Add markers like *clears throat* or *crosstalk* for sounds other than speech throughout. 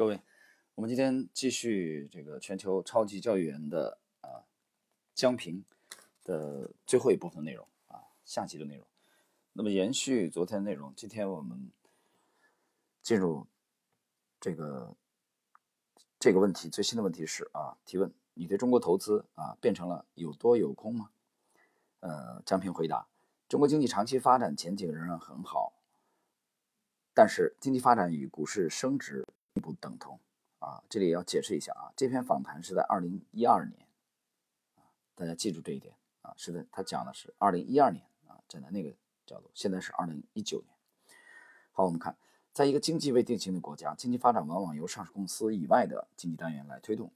各位，我们今天继续这个全球超级教育员的啊江平的最后一部分内容啊，下集的内容。那么延续昨天内容，今天我们进入这个这个问题最新的问题是啊，提问：你对中国投资啊变成了有多有空吗？呃，江平回答：中国经济长期发展前景仍然很好，但是经济发展与股市升值。不等同啊！这里要解释一下啊，这篇访谈是在二零一二年啊，大家记住这一点啊。是的，他讲的是二零一二年啊，站在那个角度，现在是二零一九年。好，我们看，在一个经济未定型的国家，经济发展往往由上市公司以外的经济单元来推动。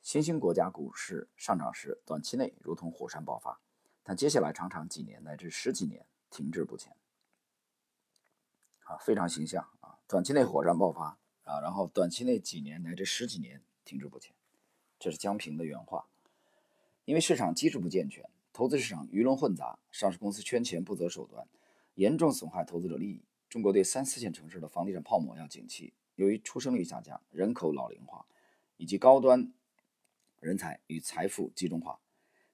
新兴国家股市上涨时，短期内如同火山爆发，但接下来常常几年乃至十几年停滞不前。啊，非常形象啊，短期内火山爆发。啊，然后短期内几年乃至十几年停滞不前，这是江平的原话。因为市场机制不健全，投资市场鱼龙混杂，上市公司圈钱不择手段，严重损害投资者利益。中国对三四线城市的房地产泡沫要景气，由于出生率下降、人口老龄化以及高端人才与财富集中化，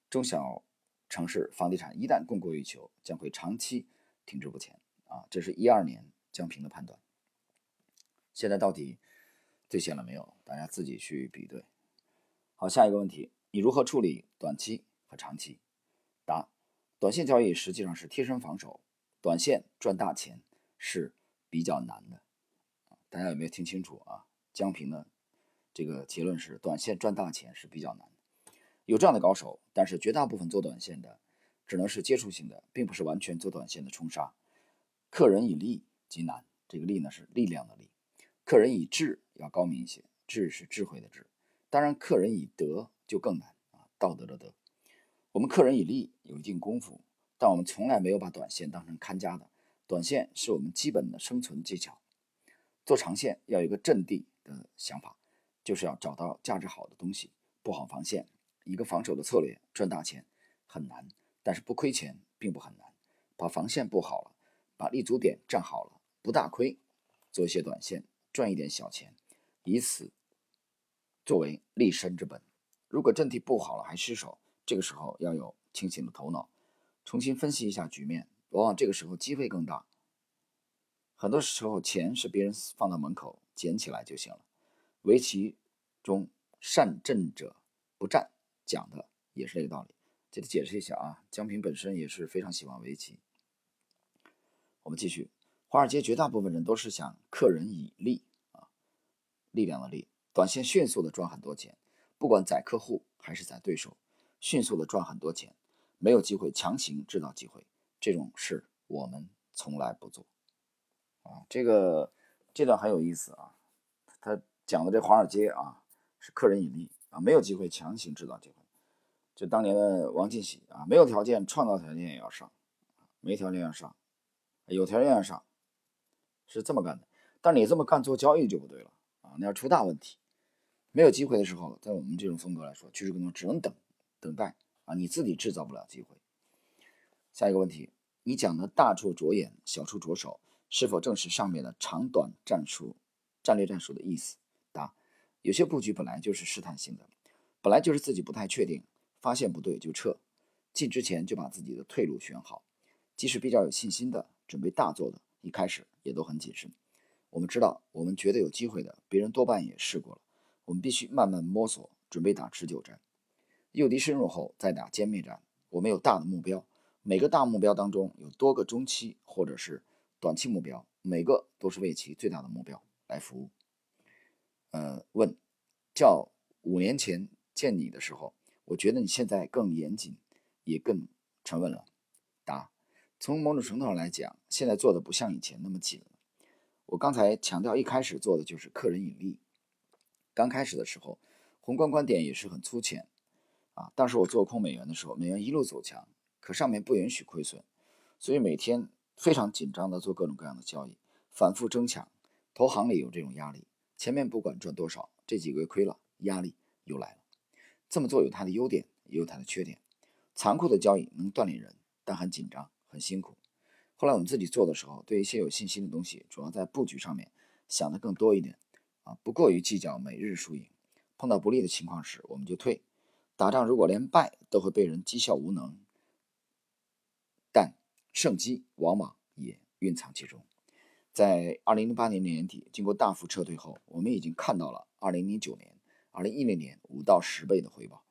中小城市房地产一旦供过于求，将会长期停滞不前。啊，这是一二年江平的判断。现在到底兑现了没有？大家自己去比对。好，下一个问题，你如何处理短期和长期？答：短线交易实际上是贴身防守，短线赚大钱是比较难的。大家有没有听清楚啊？江平的这个结论是，短线赚大钱是比较难的。有这样的高手，但是绝大部分做短线的只能是接触性的，并不是完全做短线的冲杀。克人以利极难，这个利呢是力量的力。客人以智要高明一些，智是智慧的智。当然，客人以德就更难啊，道德的德。我们客人以利有一定功夫，但我们从来没有把短线当成看家的。短线是我们基本的生存技巧。做长线要有一个阵地的想法，就是要找到价值好的东西，布好防线。一个防守的策略赚大钱很难，但是不亏钱并不很难。把防线布好了，把立足点站好了，不大亏。做一些短线。赚一点小钱，以此作为立身之本。如果阵地布好了还失手，这个时候要有清醒的头脑，重新分析一下局面。往往这个时候机会更大。很多时候钱是别人放到门口捡起来就行了。围棋中善阵者不战，讲的也是这个道理。这里解释一下啊，江平本身也是非常喜欢围棋。我们继续。华尔街绝大部分人都是想克人以利，力量的力，短线迅速的赚很多钱，不管宰客户还是宰对手，迅速的赚很多钱，没有机会强行制造机会，这种事我们从来不做啊。这个这段很有意思啊，他讲的这华尔街啊是客人以力啊，没有机会强行制造机会，就当年的王进喜啊，没有条件创造条件也要上，没条件要上，有条件要上。是这么干的，但你这么干做交易就不对了啊！那要出大问题，没有机会的时候，在我们这种风格来说，趋势跟踪只能等，等待啊！你自己制造不了机会。下一个问题，你讲的大处着眼，小处着手，是否正是上面的长短战术、战略战术的意思？答：有些布局本来就是试探性的，本来就是自己不太确定，发现不对就撤，进之前就把自己的退路选好，即使比较有信心的，准备大做的。一开始也都很谨慎。我们知道，我们觉得有机会的，别人多半也试过了。我们必须慢慢摸索，准备打持久战。诱敌深入后再打歼灭战。我们有大的目标，每个大目标当中有多个中期或者是短期目标，每个都是为其最大的目标来服务。呃，问：叫五年前见你的时候，我觉得你现在更严谨，也更沉稳了。答。从某种程度上来讲，现在做的不像以前那么紧了。我刚才强调，一开始做的就是客人引力。刚开始的时候，宏观观点也是很粗浅啊。当时我做空美元的时候，美元一路走强，可上面不允许亏损，所以每天非常紧张的做各种各样的交易，反复争抢。投行里有这种压力，前面不管赚多少，这几个月亏了，压力又来了。这么做有它的优点，也有它的缺点。残酷的交易能锻炼人，但很紧张。很辛苦。后来我们自己做的时候，对一些有信心的东西，主要在布局上面想的更多一点啊，不过于计较每日输赢。碰到不利的情况时，我们就退。打仗如果连败都会被人讥笑无能，但胜机往往也蕴藏其中。在二零零八年年底，经过大幅撤退后，我们已经看到了二零零九年、二零一零年五到十倍的回报。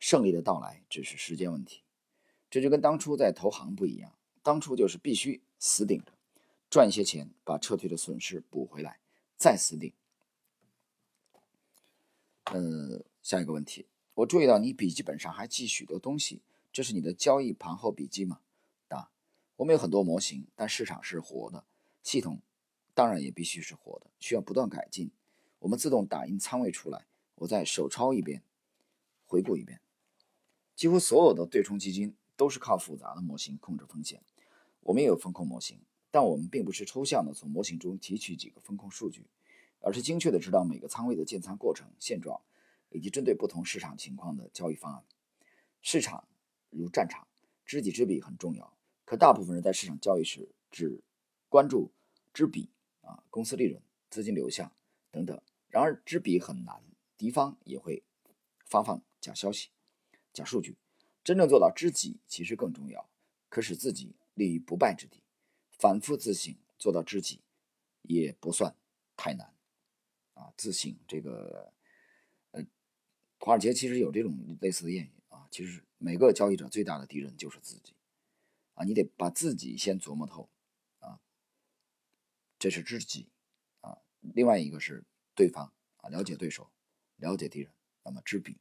胜利的到来只是时间问题。这就跟当初在投行不一样，当初就是必须死顶着，赚一些钱，把撤退的损失补回来，再死顶。嗯，下一个问题，我注意到你笔记本上还记许多东西，这是你的交易盘后笔记吗？答：我们有很多模型，但市场是活的，系统当然也必须是活的，需要不断改进。我们自动打印仓位出来，我再手抄一遍，回顾一遍。几乎所有的对冲基金都是靠复杂的模型控制风险。我们也有风控模型，但我们并不是抽象的从模型中提取几个风控数据。而是精确的知道每个仓位的建仓过程、现状，以及针对不同市场情况的交易方案。市场如战场，知己知彼很重要。可大部分人在市场交易时只关注知彼啊，公司利润、资金流向等等。然而知彼很难，敌方也会发放假消息、假数据。真正做到知己其实更重要，可使自己立于不败之地。反复自省，做到知己也不算太难。啊，自省这个，呃，华尔街其实有这种类似的谚语啊。其实每个交易者最大的敌人就是自己，啊，你得把自己先琢磨透，啊，这是知己，啊，另外一个是对方，啊，了解对手，了解敌人，那么知彼。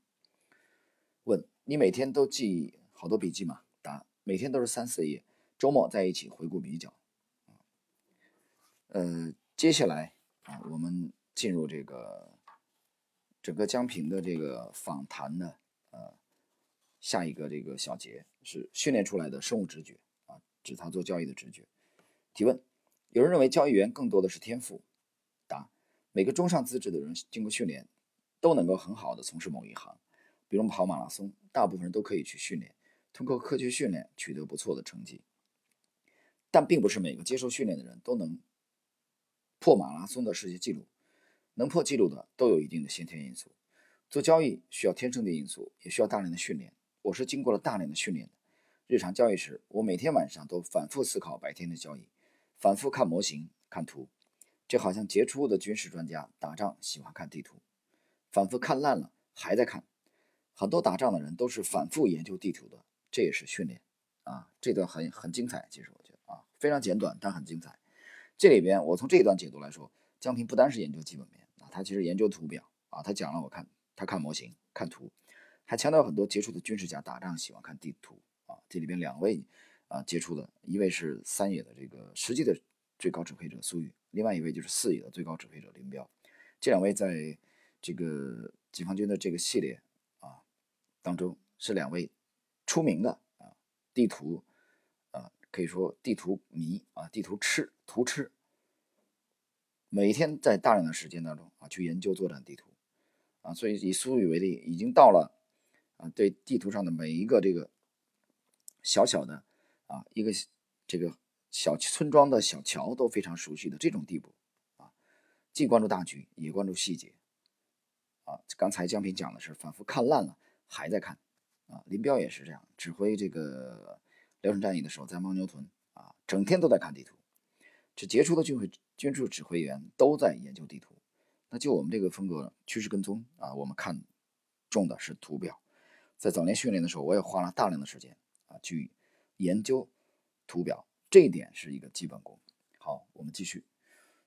问你每天都记好多笔记吗？答：每天都是三四页，周末在一起回顾比较。呃，接下来啊，我们。进入这个整个江平的这个访谈的呃下一个这个小节是训练出来的生物直觉啊，指他做交易的直觉。提问：有人认为交易员更多的是天赋？答：每个中上资质的人经过训练都能够很好的从事某一行，比如跑马拉松，大部分人都可以去训练，通过科学训练取得不错的成绩。但并不是每个接受训练的人都能破马拉松的世界纪录。能破纪录的都有一定的先天因素。做交易需要天生的因素，也需要大量的训练。我是经过了大量的训练的。日常交易时，我每天晚上都反复思考白天的交易，反复看模型、看图。这好像杰出的军事专家打仗喜欢看地图，反复看烂了还在看。很多打仗的人都是反复研究地图的，这也是训练啊。这段很很精彩，其实非常简短，但很精彩。这里边我从这一段解读来说，江平不单是研究基本面啊。他其实研究图表啊，他讲了，我看他看模型、看图，还强调很多杰出的军事家打仗喜欢看地图啊。这里边两位啊杰出的，一位是三野的这个实际的最高指挥者苏玉，另外一位就是四野的最高指挥者林彪。这两位在这个解放军的这个系列啊当中是两位出名的啊地图可以说地图迷啊地图痴图痴。每天在大量的时间当中啊，去研究作战地图，啊，所以以苏语为例，已经到了啊，对地图上的每一个这个小小的啊一个这个小村庄的小桥都非常熟悉的这种地步啊，既关注大局，也关注细节啊。刚才江平讲的是反复看烂了还在看啊，林彪也是这样，指挥这个辽沈战役的时候，在牦牛屯啊，整天都在看地图。这杰出的军会军事指挥员都在研究地图，那就我们这个风格趋势跟踪啊，我们看中的是图表。在早年训练的时候，我也花了大量的时间啊去研究图表，这一点是一个基本功。好，我们继续，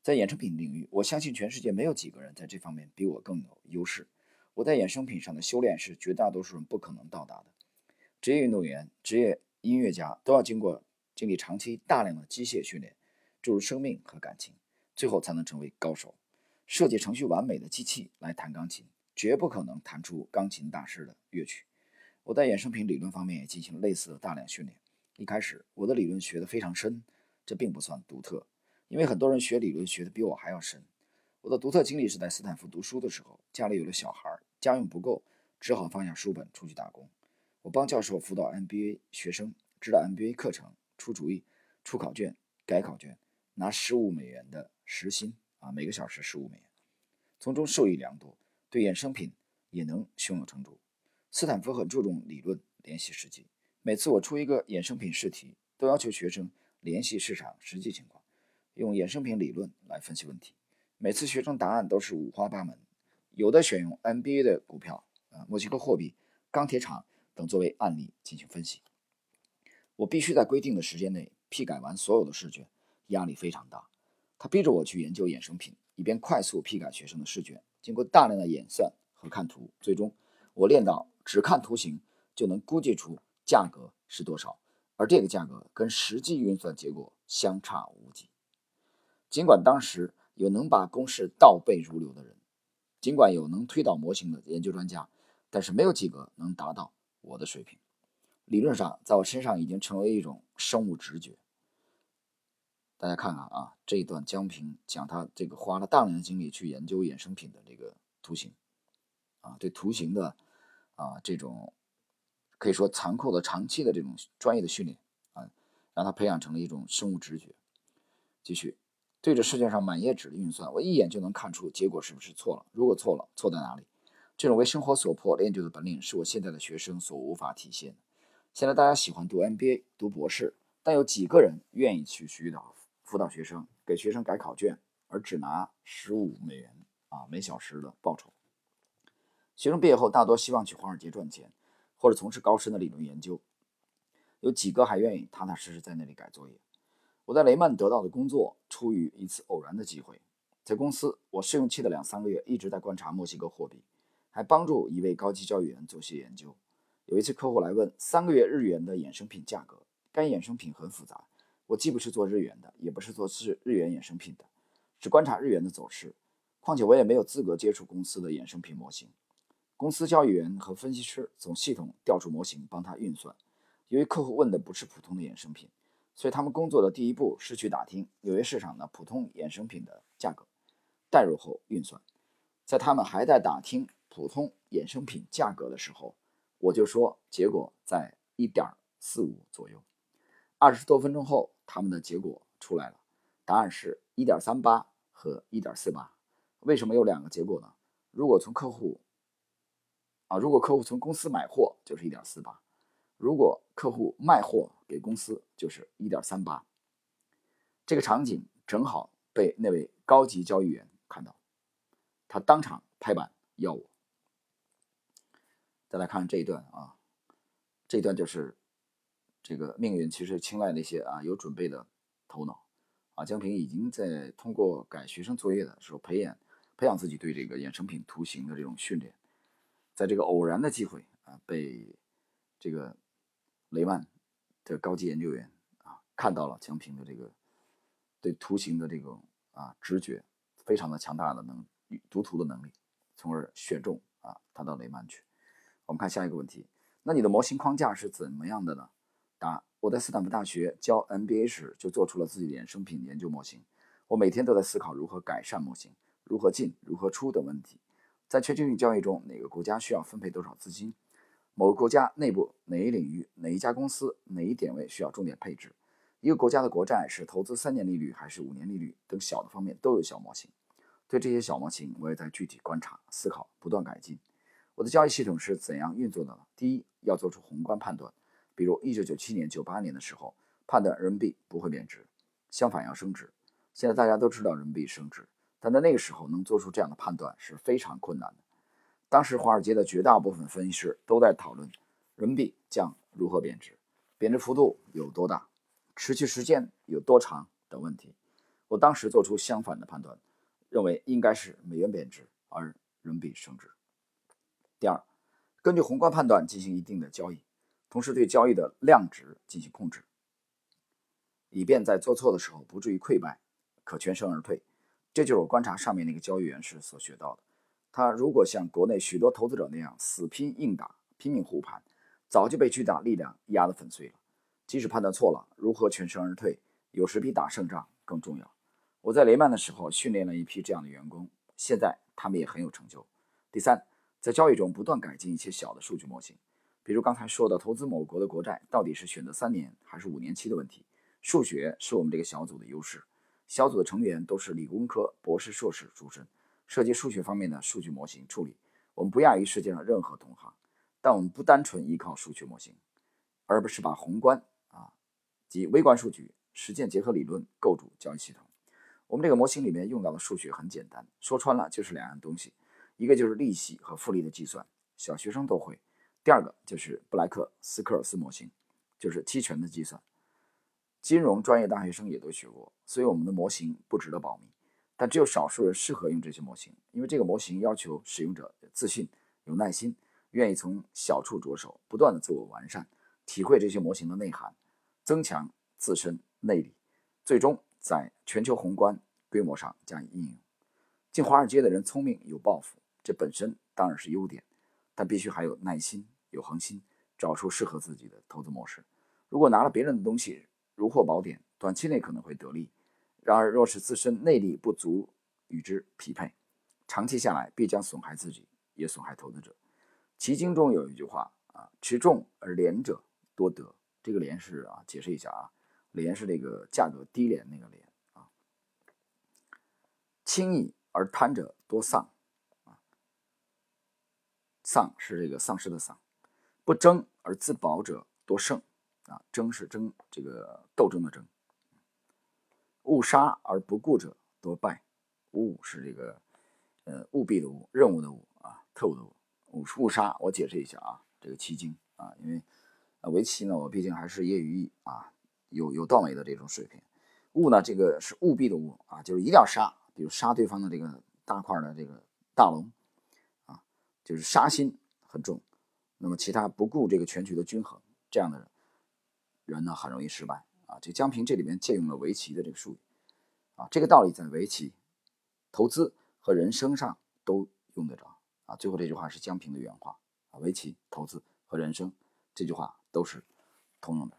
在衍生品领域，我相信全世界没有几个人在这方面比我更有优势。我在衍生品上的修炼是绝大多数人不可能到达的。职业运动员、职业音乐家都要经过经历长期大量的机械训练。注入生命和感情，最后才能成为高手。设计程序完美的机器来弹钢琴，绝不可能弹出钢琴大师的乐曲。我在衍生品理论方面也进行了类似的大量训练。一开始，我的理论学得非常深，这并不算独特，因为很多人学理论学得比我还要深。我的独特经历是在斯坦福读书的时候，家里有了小孩，家用不够，只好放下书本出去打工。我帮教授辅导 MBA 学生，指导 MBA 课程，出主意，出考卷，改考卷。拿十五美元的时薪啊，每个小时十五美元。从中受益良多，对衍生品也能胸有成竹。斯坦福很注重理论联系实际，每次我出一个衍生品试题，都要求学生联系市场实际情况，用衍生品理论来分析问题。每次学生答案都是五花八门，有的选用 NBA 的股票、啊墨西哥货币、钢铁厂等作为案例进行分析。我必须在规定的时间内批改完所有的试卷，压力非常大。他逼着我去研究衍生品，以便快速批改学生的试卷。经过大量的演算和看图，最终我练到只看图形就能估计出价格是多少，而这个价格跟实际运算结果相差无几。尽管当时有能把公式倒背如流的人，尽管有能推导模型的研究专家，但是没有几个能达到我的水平。理论上，在我身上已经成为一种生物直觉。大家看看啊，这一段江平讲他这个花了大量的精力去研究衍生品的这个图形，啊，对图形的啊这种可以说残酷的长期的这种专业的训练啊，让他培养成了一种生物直觉。继续对着试卷上满页纸的运算，我一眼就能看出结果是不是错了。如果错了，错在哪里？这种为生活所迫练就的本领，是我现在的学生所无法体现的。现在大家喜欢读 MBA、读博士，但有几个人愿意去辅导辅导学生、给学生改考卷，而只拿十五美元啊每小时的报酬？学生毕业后大多希望去华尔街赚钱，或者从事高深的理论研究。有几个还愿意踏踏实实在那里改作业？我在雷曼得到的工作出于一次偶然的机会，在公司我试用期的两三个月一直在观察墨西哥货币，还帮助一位高级交易员做些研究。有一次，客户来问三个月日元的衍生品价格。该衍生品很复杂，我既不是做日元的，也不是做日日元衍生品的，只观察日元的走势。况且我也没有资格接触公司的衍生品模型。公司交易员和分析师从系统调出模型，帮他运算。由于客户问的不是普通的衍生品，所以他们工作的第一步是去打听纽约市场的普通衍生品的价格，代入后运算。在他们还在打听普通衍生品价格的时候，我就说，结果在一点四五左右。二十多分钟后，他们的结果出来了，答案是一点三八和一点四八。为什么有两个结果呢？如果从客户啊，如果客户从公司买货，就是一点四八；如果客户卖货给公司，就是一点三八。这个场景正好被那位高级交易员看到，他当场拍板要我。再来看这一段啊，这一段就是这个命运其实青睐那些啊有准备的头脑啊。江平已经在通过改学生作业的时候培养培养自己对这个衍生品图形的这种训练，在这个偶然的机会啊，被这个雷曼的高级研究员啊看到了江平的这个对图形的这种啊直觉非常的强大的能读图的能力，从而选中啊他到雷曼去。我们看下一个问题，那你的模型框架是怎么样的呢？答：我在斯坦福大学教 MBA 时就做出了自己的衍生品研究模型。我每天都在思考如何改善模型，如何进，如何出等问题。在全球性交易中，哪个国家需要分配多少资金？某个国家内部哪一领域、哪一家公司、哪一点位需要重点配置？一个国家的国债是投资三年利率还是五年利率等小的方面都有小模型。对这些小模型，我也在具体观察、思考，不断改进。我的交易系统是怎样运作的呢？第一，要做出宏观判断，比如1997年、98年的时候，判断人民币不会贬值，相反要升值。现在大家都知道人民币升值，但在那个时候能做出这样的判断是非常困难的。当时华尔街的绝大部分分析师都在讨论人民币将如何贬值，贬值幅度有多大，持续时间有多长等问题。我当时做出相反的判断，认为应该是美元贬值而人民币升值。第二，根据宏观判断进行一定的交易，同时对交易的量值进行控制，以便在做错的时候不至于溃败，可全身而退。这就是我观察上面那个交易员时所学到的。他如果像国内许多投资者那样死拼硬打、拼命护盘，早就被巨大力量压得粉碎了。即使判断错了，如何全身而退，有时比打胜仗更重要。我在雷曼的时候训练了一批这样的员工，现在他们也很有成就。第三。在交易中不断改进一些小的数据模型，比如刚才说的投资某国的国债到底是选择三年还是五年期的问题。数学是我们这个小组的优势，小组的成员都是理工科博士、硕士出身，涉及数学方面的数据模型处理，我们不亚于世界上任何同行。但我们不单纯依靠数学模型，而不是把宏观啊及微观数据实践结合理论构筑交易系统。我们这个模型里面用到的数学很简单，说穿了就是两样东西，一个就是利息和复利的计算，小学生都会；第二个就是布莱克斯科尔斯模型，就是期权的计算，金融专业大学生也都学过。所以我们的模型不值得保密，但只有少数人适合用这些模型，因为这个模型要求使用者自信、有耐心。愿意从小处着手，不断的自我完善，体会这些模型的内涵，增强自身内力，最终在全球宏观规模上加以应用。进华尔街的人聪明有抱负，这本身当然是优点，但必须还有耐心、有恒心，找出适合自己的投资模式。如果拿了别人的东西如获宝典，短期内可能会得利；然而，若是自身内力不足与之匹配，长期下来必将损害自己，也损害投资者。奇经中有一句话啊，持重而廉者多得。这个廉是啊，解释一下啊，廉是这个价格低廉那个廉啊。轻易而贪者多丧，丧是这个丧失的丧。不争而自保者多胜啊，争是争这个斗争的争。误杀而不顾者多败。误是这个呃务必的务，任务的务啊，特务的务。误误杀，我解释一下啊，这个棋经啊，因为呃围棋呢，我毕竟还是业余啊，有有段位的这种水平。误呢，这个是务必的务啊，就是一定要杀，比如杀对方的这个大块的这个大龙，就是杀心很重。那么其他不顾这个全局的均衡，这样的人呢，很容易失败啊。这江平这里面借用了围棋的这个术语啊，这个道理在围棋、投资和人生上都用得着。啊，最后这句话是江平的原话啊，围棋、投资和人生这句话都是通用的。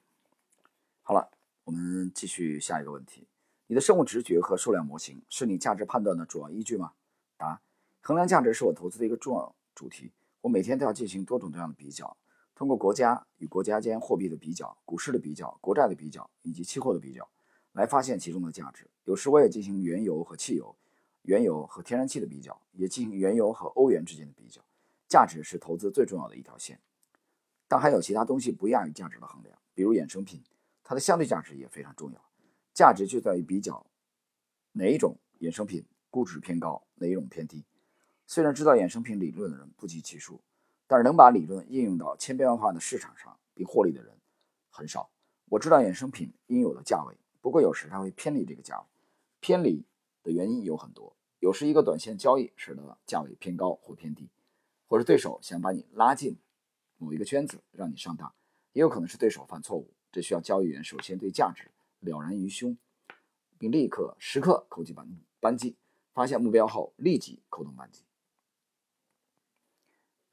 好了，我们继续下一个问题：你的生物直觉和数量模型是你价值判断的主要依据吗？答：衡量价值是我投资的一个重要主题，我每天都要进行多种多样的比较，通过国家与国家间货币的比较、股市的比较、国债的比较以及期货的比较，来发现其中的价值。有时我也进行原油和汽油。原油和天然气的比较，也进行原油和欧元之间的比较。价值是投资最重要的一条线，但还有其他东西不亚于价值的衡量，比如衍生品，它的相对价值也非常重要。价值就在于比较哪一种衍生品估值偏高，哪一种偏低。虽然知道衍生品理论的人不计其数，但是能把理论应用到千变万化的市场上并获利的人很少。我知道衍生品应有的价位，不过有时它会偏离这个价位，偏离。的原因有很多，有时一个短线交易使得价位偏高或偏低，或者对手想把你拉进某一个圈子让你上当，也有可能是对手犯错误，这需要交易员首先对价值了然于胸，并立刻时刻扣击扳扳机，发现目标后立即扣动扳机。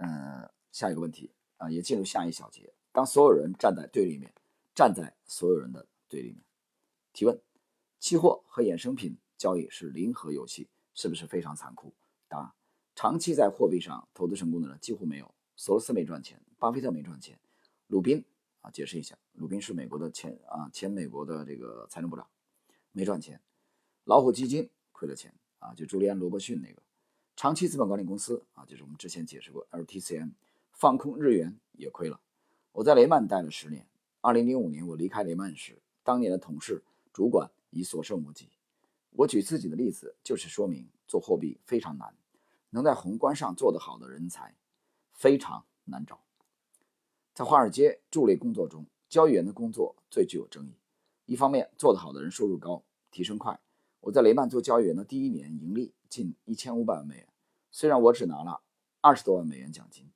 嗯，下一个问题啊，也进入下一小节。当所有人站在对立面，站在所有人的对立面，提问：期货和衍生品。交易是零和游戏，是不是非常残酷？答：长期在货币上投资成功的人几乎没有。索罗斯没赚钱，巴菲特没赚钱，鲁宾啊，解释一下，鲁宾是美国的前啊前美国的这个财政部长，没赚钱。老虎基金亏了钱啊，就朱利安罗伯逊那个。长期资本管理公司啊，就是我们之前解释过 LTCM 放空日元也亏了。我在雷曼待了十年，二零零五年我离开雷曼时，当年的同事主管已所剩无几。我举自己的例子，就是说明做货币非常难，能在宏观上做得好的人才非常难找。在华尔街助理工作中，交易员的工作最具有争议。一方面，做得好的人收入高，提升快。我在雷曼做交易员的第一年，盈利近一千五百万美元。虽然我只拿了二十多万美元奖金，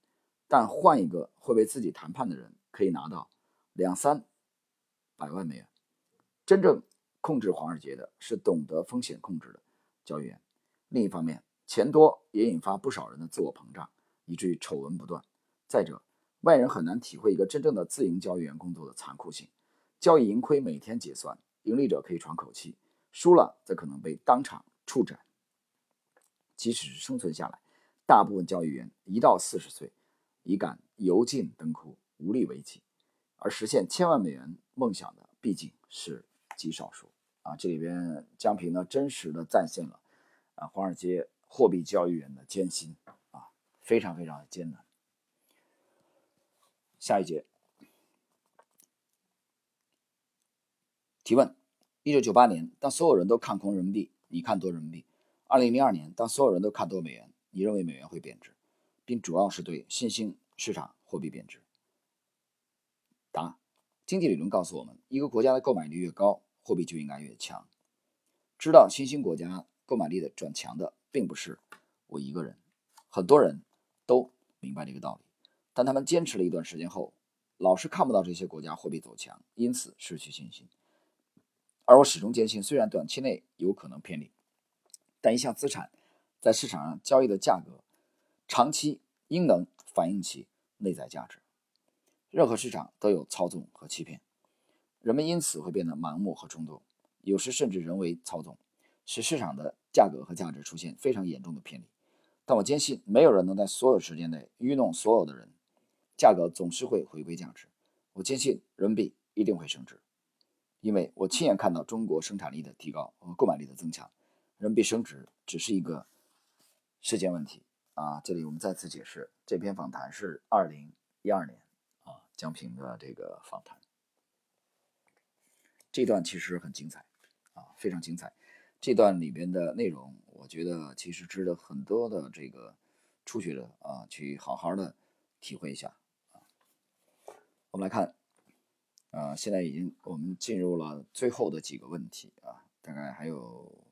但换一个会为自己谈判的人，可以拿到两三百万美元。真正。控制华尔街的是懂得风险控制的交易员。另一方面，钱多也引发不少人的自我膨胀，以至于丑闻不断。再者，外人很难体会一个真正的自营交易员工作的残酷性。交易盈亏每天结算，盈利者可以喘口气，输了则可能被当场处斩。即使是生存下来，大部分交易员一到四十岁已感油尽灯枯，无力为继，而实现千万美元梦想的毕竟是极少数。啊，这里边江平呢真实的再现了啊华尔街货币交易员的艰辛啊，非常非常的艰难。下一节提问：一九九八年，当所有人都看空人民币，你看多人民币；二零零二年，当所有人都看多美元，你认为美元会贬值，并主要是对新兴市场货币贬值。答：经济理论告诉我们，一个国家的购买力越高，货币就应该越强。知道新兴国家购买力的转强的，并不是我一个人，很多人都明白这个道理，但他们坚持了一段时间后，老是看不到这些国家货币走强，因此失去信心。而我始终坚信，虽然短期内有可能偏离，但一项资产在市场上交易的价格，长期应能反映其内在价值。任何市场都有操纵和欺骗，人们因此会变得盲目和冲动。有时甚至人为操纵，使市场的价格和价值出现非常严重的偏离。但我坚信，没有人能在所有时间内愚弄所有的人，价格总是会回归价值。我坚信人民币一定会升值，因为我亲眼看到中国生产力的提高和购买力的增强。人民币升值只是一个时间问题啊！这里我们再次解释，这篇访谈是二零一二年啊江平的这个访谈，这段其实很精彩。啊，非常精彩！这段里边的内容，我觉得其实值得很多的这个初学者啊去好好的体会一下啊。我们来看，啊，现在已经我们进入了最后的几个问题啊，大概还有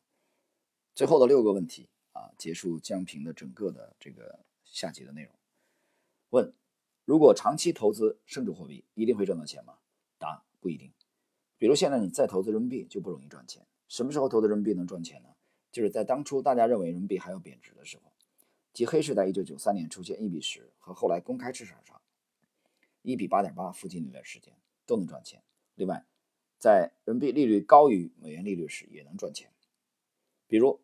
最后的六个问题啊，结束江平的整个的这个下集的内容。问：如果长期投资升值货币，一定会赚到钱吗？答：不一定。比如现在你再投资人民币就不容易赚钱。什么时候投资人民币能赚钱呢？就是在当初大家认为人民币还要贬值的时候，即黑市在1993年出现一比十和后来公开市场上一比八点八附近那段时间都能赚钱。另外，在人民币利率高于美元利率时也能赚钱。比如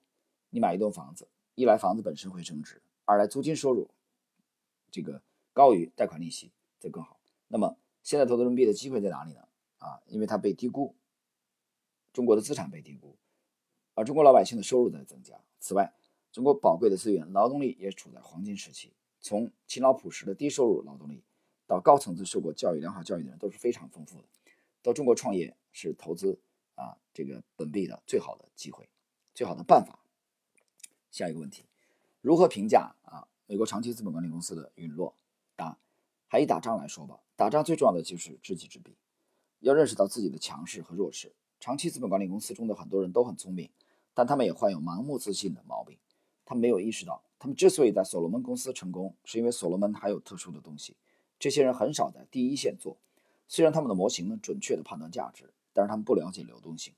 你买一栋房子，一来房子本身会升值，二来租金收入这个高于贷款利息则更好。那么现在投资人民币的机会在哪里呢？啊，因为它被低估，中国的资产被低估，而中国老百姓的收入在增加。此外，中国宝贵的资源劳动力也处在黄金时期，从勤劳朴实的低收入劳动力，到高层次受过教育良好教育的人都是非常丰富的。到中国创业是投资啊这个本币的最好的机会，最好的办法。下一个问题，如何评价啊美国长期资本管理公司的陨落？答：还以打仗来说吧，打仗最重要的就是知己知彼。要认识到自己的强势和弱势。长期资本管理公司中的很多人都很聪明，但他们也患有盲目自信的毛病。他们没有意识到，他们之所以在所罗门公司成功，是因为所罗门还有特殊的东西。这些人很少在第一线做，虽然他们的模型能准确地判断价值，但是他们不了解流动性。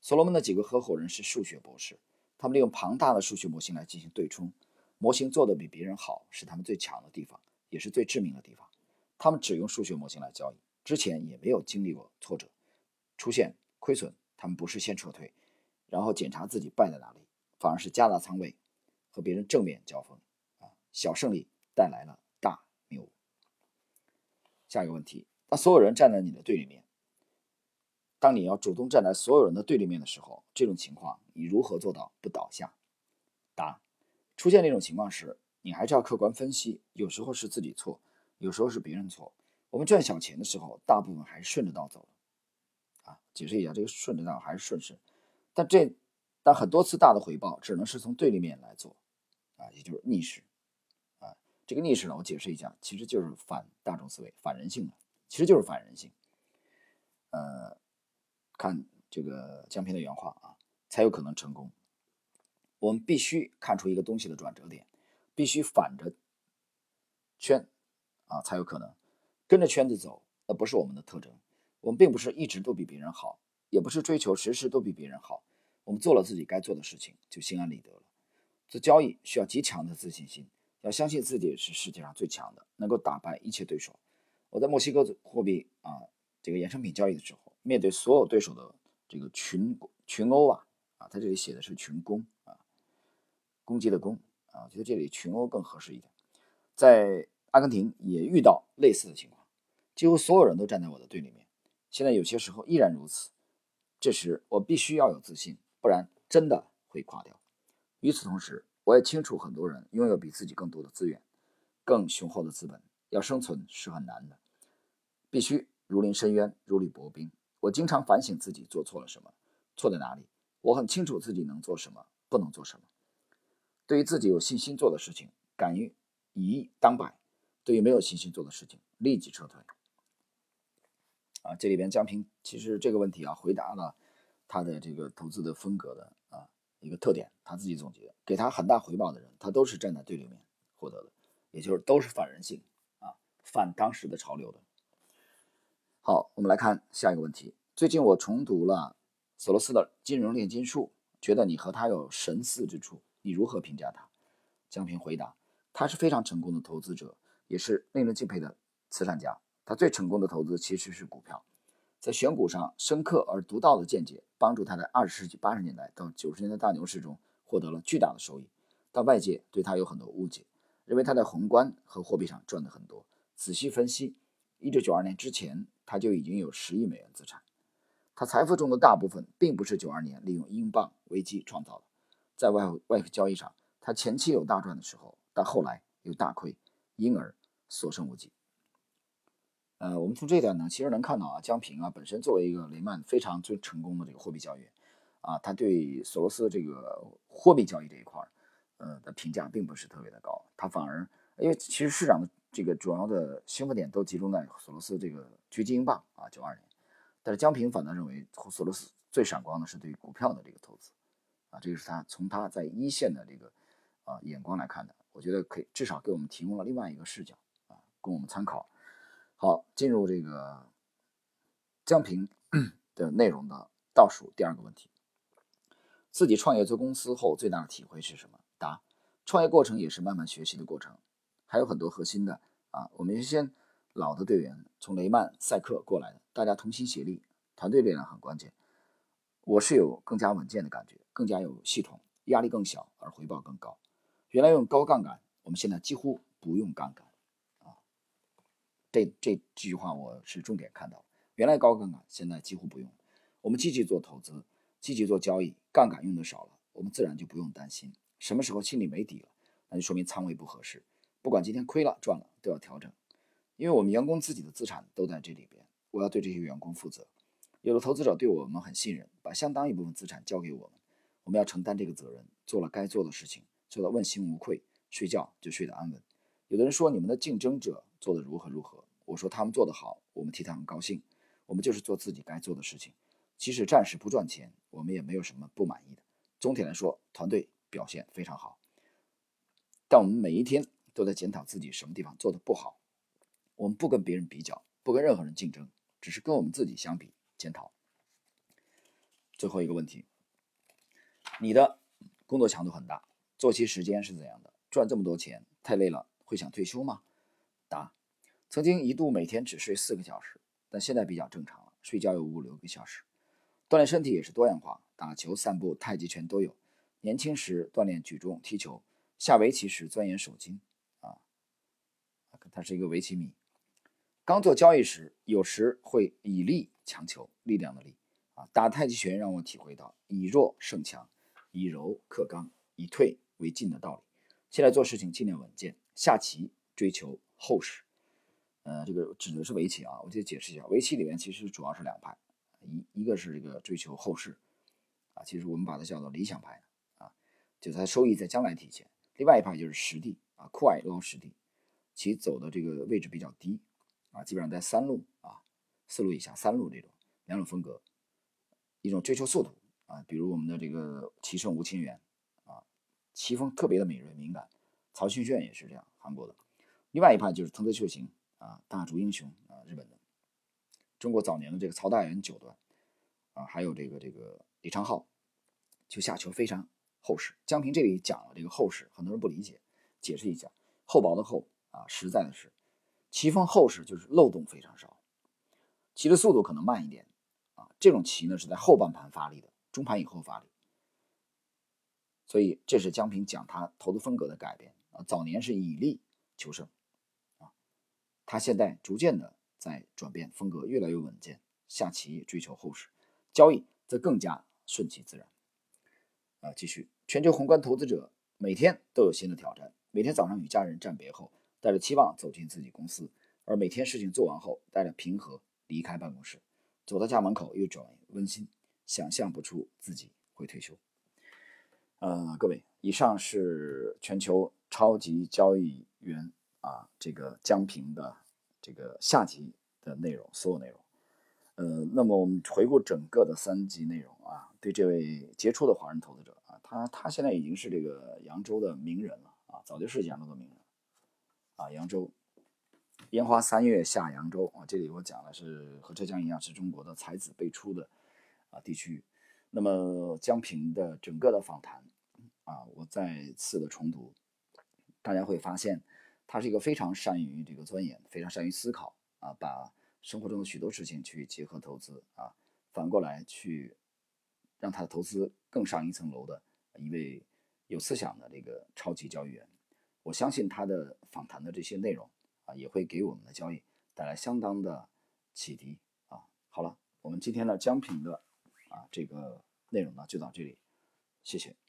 所罗门的几个合伙人是数学博士，他们利用庞大的数学模型来进行对冲。模型做得比别人好是他们最强的地方，也是最致命的地方。他们只用数学模型来交易。之前也没有经历过挫折，出现亏损，他们不是先撤退，然后检查自己败在哪里，反而是加大仓位，和别人正面交锋，啊，小胜利带来了大谬误。下一个问题，当所有人站在你的对立面，当你要主动站在所有人的对立面的时候，这种情况你如何做到不倒下？答：出现这种情况时，你还是要客观分析，有时候是自己错，有时候是别人错。我们赚小钱的时候，大部分还是顺着道走的，啊，解释一下，这个顺着道还是顺势，但这但很多次大的回报只能是从对立面来做，啊，也就是逆势，啊，这个逆势呢，我解释一下，其实就是反大众思维、反人性的，其实就是反人性。呃，看这个江平的原话啊，才有可能成功。我们必须看出一个东西的转折点，必须反着圈，啊，才有可能。跟着圈子走，那不是我们的特征。我们并不是一直都比别人好，也不是追求时时都比别人好。我们做了自己该做的事情，就心安理得了。做交易需要极强的自信心，要相信自己是世界上最强的，能够打败一切对手。我在墨西哥货币啊这个衍生品交易的时候，面对所有对手的这个群群殴啊啊，他这里写的是群攻啊，攻击的攻啊，我觉得这里群殴更合适一点。在阿根廷也遇到类似的情况。几乎所有人都站在我的对立面，现在有些时候依然如此。这时我必须要有自信，不然真的会垮掉。与此同时，我也清楚很多人拥有比自己更多的资源，更雄厚的资本，要生存是很难的，必须如临深渊，如履薄冰。我经常反省自己做错了什么，错在哪里。我很清楚自己能做什么，不能做什么。对于自己有信心做的事情，敢于以一当百；对于没有信心做的事情，立即撤退。啊，这里边江平其实这个问题啊，回答了他的这个投资的风格的啊一个特点，他自己总结，给他很大回报的人，他都是站在对立面获得的，也就是都是反人性啊，反当时的潮流的。好，我们来看下一个问题。最近我重读了索罗斯的《金融炼金术》，觉得你和他有神似之处，你如何评价他？江平回答：他是非常成功的投资者，也是令人敬佩的慈善家。他最成功的投资其实是股票，在选股上深刻而独到的见解，帮助他在二十世纪八十年代到九十年代大牛市中获得了巨大的收益。但外界对他有很多误解，认为他在宏观和货币上赚的很多。仔细分析，一九九二年之前他就已经有十亿美元资产。他财富中的大部分并不是九二年利用英镑危机创造的，在外外汇交易上，他前期有大赚的时候，但后来又大亏，因而所剩无几。呃，我们从这点呢，其实能看到啊，江平啊本身作为一个雷曼非常最成功的这个货币交易员啊，他对索罗斯这个货币交易这一块，呃的评价并不是特别的高，他反而因为其实市场的这个主要的兴奋点都集中在索罗斯这个狙击英镑啊，九二年，但是江平反倒认为索罗斯最闪光的是对股票的这个投资啊，这个是他从他在一线的这个啊眼光来看的，我觉得可以至少给我们提供了另外一个视角啊，供我们参考。好，进入这个江平 *clears throat* 的内容的倒数第二个问题：自己创业做公司后最大的体会是什么？答：创业过程也是慢慢学习的过程，还有很多核心的啊。我们原先老的队员从雷曼、赛克过来的，大家同心协力，团队力量很关键。我是有更加稳健的感觉，更加有系统，压力更小，而回报更高。原来用高杠杆，我们现在几乎不用杠杆。啊这这句话我是重点看到，原来高杠杆，现在几乎不用。我们积极做投资，积极做交易，杠杆用的少了，我们自然就不用担心什么时候心里没底了，那就说明仓位不合适。不管今天亏了赚了，都要调整，因为我们员工自己的资产都在这里边，我要对这些员工负责。有的投资者对我们很信任，把相当一部分资产交给我们，我们要承担这个责任，做了该做的事情，做到问心无愧，睡觉就睡得安稳。有的人说你们的竞争者。做的如何如何？我说他们做得好，我们替他们高兴。我们就是做自己该做的事情，即使暂时不赚钱，我们也没有什么不满意的。总体来说，团队表现非常好。但我们每一天都在检讨自己什么地方做的不好。我们不跟别人比较，不跟任何人竞争，只是跟我们自己相比检讨。最后一个问题，你的工作强度很大，作息时间是怎样的？赚这么多钱，太累了，会想退休吗？答：曾经一度每天只睡四个小时，但现在比较正常了，睡觉有五六个小时。锻炼身体也是多样化，打球、散步、太极拳都有。年轻时锻炼举重、踢球，下围棋时钻研手筋。啊，他是一个围棋迷。刚做交易时，有时会以力强求，力量的力。啊，打太极拳让我体会到以弱胜强，以柔克刚，以退为进的道理。现在做事情尽量稳健，下棋追求。厚实，呃，这个指的是围棋啊，我就解释一下，围棋里面其实主要是两派，一一个是这个追求后世，啊，其实我们把它叫做理想派啊，就是它收益在将来体现；另外一派就是实地啊，酷爱捞实地，其走的这个位置比较低啊，基本上在三路啊，四路以下，三路这种两种风格，一种追求速度啊，比如我们的这个棋圣吴清源啊，棋风特别的敏锐敏感，曹勋炫也是这样，韩国的。另外一派就是藤泽秀行啊，大竹英雄啊，日本的。中国早年的这个曹大元九段啊，还有这个这个李昌镐，就下球非常厚实。江平这里讲了这个厚实，很多人不理解，解释一下，厚薄的厚啊，实在的是，棋风厚实就是漏洞非常少，棋的速度可能慢一点啊。这种棋呢是在后半盘发力的，中盘以后发力。所以这是江平讲他投资风格的改变啊，早年是以力求胜。啊他现在逐渐的在转变风格，越来越稳健。下棋追求厚实，交易则更加顺其自然。啊，继续，全球宏观投资者每天都有新的挑战。每天早上与家人暂别后，带着期望走进自己公司；而每天事情做完后，带着平和离开办公室。走到家门口，又转为温馨，想象不出自己会退休。呃，各位，以上是全球超级交易员啊，这个江平的这个下集的内容，所有内容。呃，那么我们回顾整个的三集内容啊，对这位杰出的华人投资者啊，他他现在已经是这个扬州的名人了啊，早就是扬州的名人啊，扬州烟花三月下扬州啊，这里我讲的是和浙江一样是中国的才子辈出的啊地区。那么江平的整个的访谈。啊，我再次的重读，大家会发现，他是一个非常善于这个钻研、非常善于思考啊，把生活中的许多事情去结合投资啊，反过来去让他的投资更上一层楼的一位有思想的这个超级交易员。我相信他的访谈的这些内容啊，也会给我们的交易带来相当的启迪啊。好了，我们今天的江平的啊这个内容呢就到这里，谢谢。